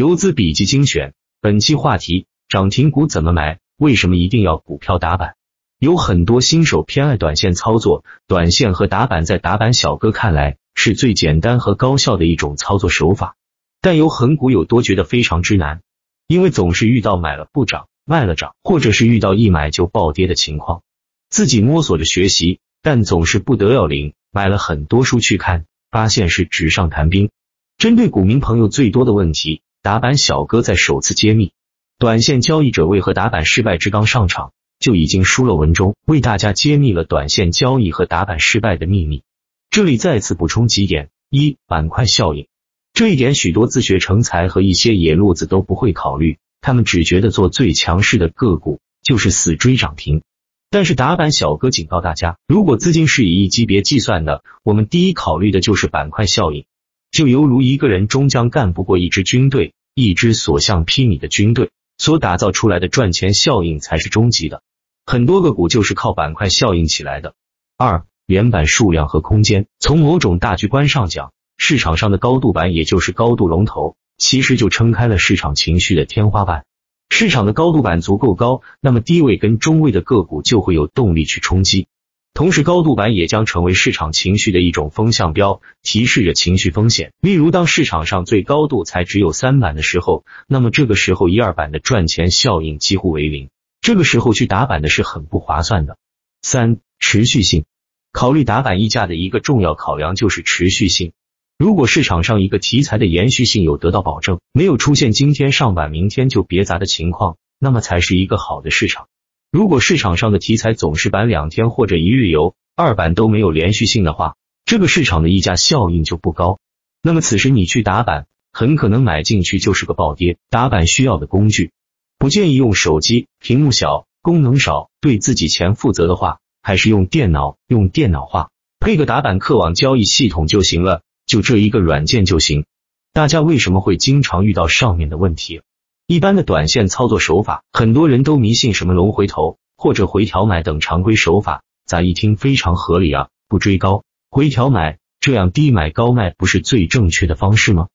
游资笔记精选，本期话题：涨停股怎么买？为什么一定要股票打板？有很多新手偏爱短线操作，短线和打板在打板小哥看来是最简单和高效的一种操作手法，但有很股有多觉得非常之难，因为总是遇到买了不涨，卖了涨，或者是遇到一买就暴跌的情况，自己摸索着学习，但总是不得要领，买了很多书去看，发现是纸上谈兵。针对股民朋友最多的问题。打板小哥在首次揭秘短线交易者为何打板失败之刚上场就已经输了文中为大家揭秘了短线交易和打板失败的秘密。这里再次补充几点：一、板块效应，这一点许多自学成才和一些野路子都不会考虑，他们只觉得做最强势的个股就是死追涨停。但是打板小哥警告大家，如果资金是以亿级别计算的，我们第一考虑的就是板块效应。就犹如一个人终将干不过一支军队，一支所向披靡的军队所打造出来的赚钱效应才是终极的。很多个股就是靠板块效应起来的。二，原板数量和空间。从某种大局观上讲，市场上的高度板也就是高度龙头，其实就撑开了市场情绪的天花板。市场的高度板足够高，那么低位跟中位的个股就会有动力去冲击。同时，高度板也将成为市场情绪的一种风向标，提示着情绪风险。例如，当市场上最高度才只有三板的时候，那么这个时候一二板的赚钱效应几乎为零，这个时候去打板的是很不划算的。三、持续性，考虑打板溢价的一个重要考量就是持续性。如果市场上一个题材的延续性有得到保证，没有出现今天上板明天就别砸的情况，那么才是一个好的市场。如果市场上的题材总是板两天或者一日游，二板都没有连续性的话，这个市场的溢价效应就不高。那么此时你去打板，很可能买进去就是个暴跌。打板需要的工具，不建议用手机，屏幕小，功能少，对自己钱负责的话，还是用电脑，用电脑化，配个打板客网交易系统就行了，就这一个软件就行。大家为什么会经常遇到上面的问题？一般的短线操作手法，很多人都迷信什么龙回头或者回调买等常规手法，咋一听非常合理啊？不追高，回调买，这样低买高卖不是最正确的方式吗？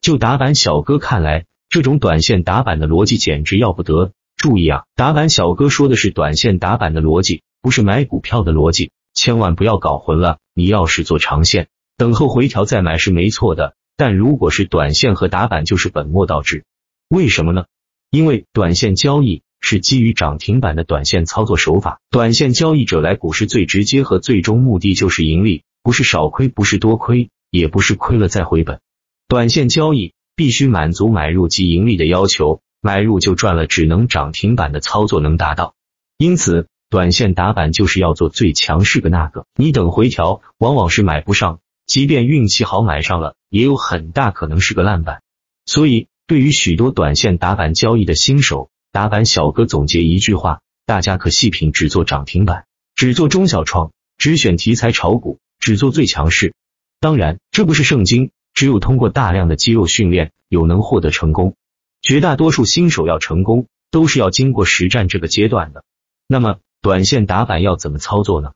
就打板小哥看来，这种短线打板的逻辑简直要不得。注意啊，打板小哥说的是短线打板的逻辑，不是买股票的逻辑，千万不要搞混了。你要是做长线，等候回调再买是没错的，但如果是短线和打板，就是本末倒置。为什么呢？因为短线交易是基于涨停板的短线操作手法，短线交易者来股市最直接和最终目的就是盈利，不是少亏，不是多亏，也不是亏了再回本。短线交易必须满足买入及盈利的要求，买入就赚了，只能涨停板的操作能达到。因此，短线打板就是要做最强势的那个，你等回调往往是买不上，即便运气好买上了，也有很大可能是个烂板。所以。对于许多短线打板交易的新手，打板小哥总结一句话：大家可细品，只做涨停板，只做中小创，只选题材炒股，只做最强势。当然，这不是圣经，只有通过大量的肌肉训练，有能获得成功。绝大多数新手要成功，都是要经过实战这个阶段的。那么，短线打板要怎么操作呢？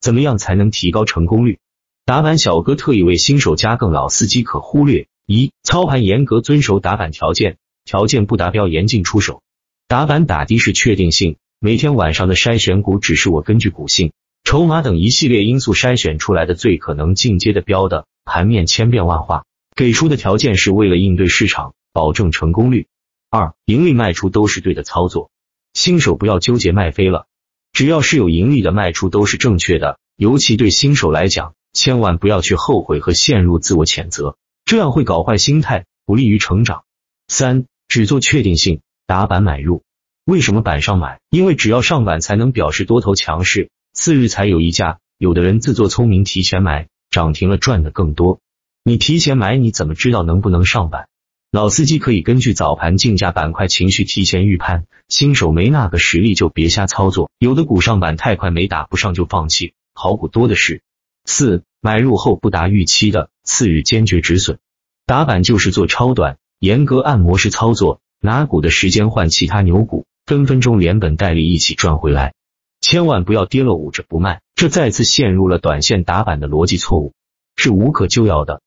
怎么样才能提高成功率？打板小哥特意为新手加更老司机可忽略。一操盘严格遵守打板条件，条件不达标严禁出手。打板打的是确定性，每天晚上的筛选股只是我根据股性、筹码等一系列因素筛选出来的最可能进阶的标的。盘面千变万化，给出的条件是为了应对市场，保证成功率。二盈利卖出都是对的操作，新手不要纠结卖飞了，只要是有盈利的卖出都是正确的。尤其对新手来讲，千万不要去后悔和陷入自我谴责。这样会搞坏心态，不利于成长。三，只做确定性，打板买入。为什么板上买？因为只要上板才能表示多头强势，次日才有溢价。有的人自作聪明提前买，涨停了赚的更多。你提前买，你怎么知道能不能上板？老司机可以根据早盘竞价板块情绪提前预判，新手没那个实力就别瞎操作。有的股上板太快没打不上就放弃，好股多的是。四，买入后不达预期的，次日坚决止损。打板就是做超短，严格按模式操作，拿股的时间换其他牛股，分分钟连本带利一起赚回来。千万不要跌了捂着不卖，这再次陷入了短线打板的逻辑错误，是无可救药的。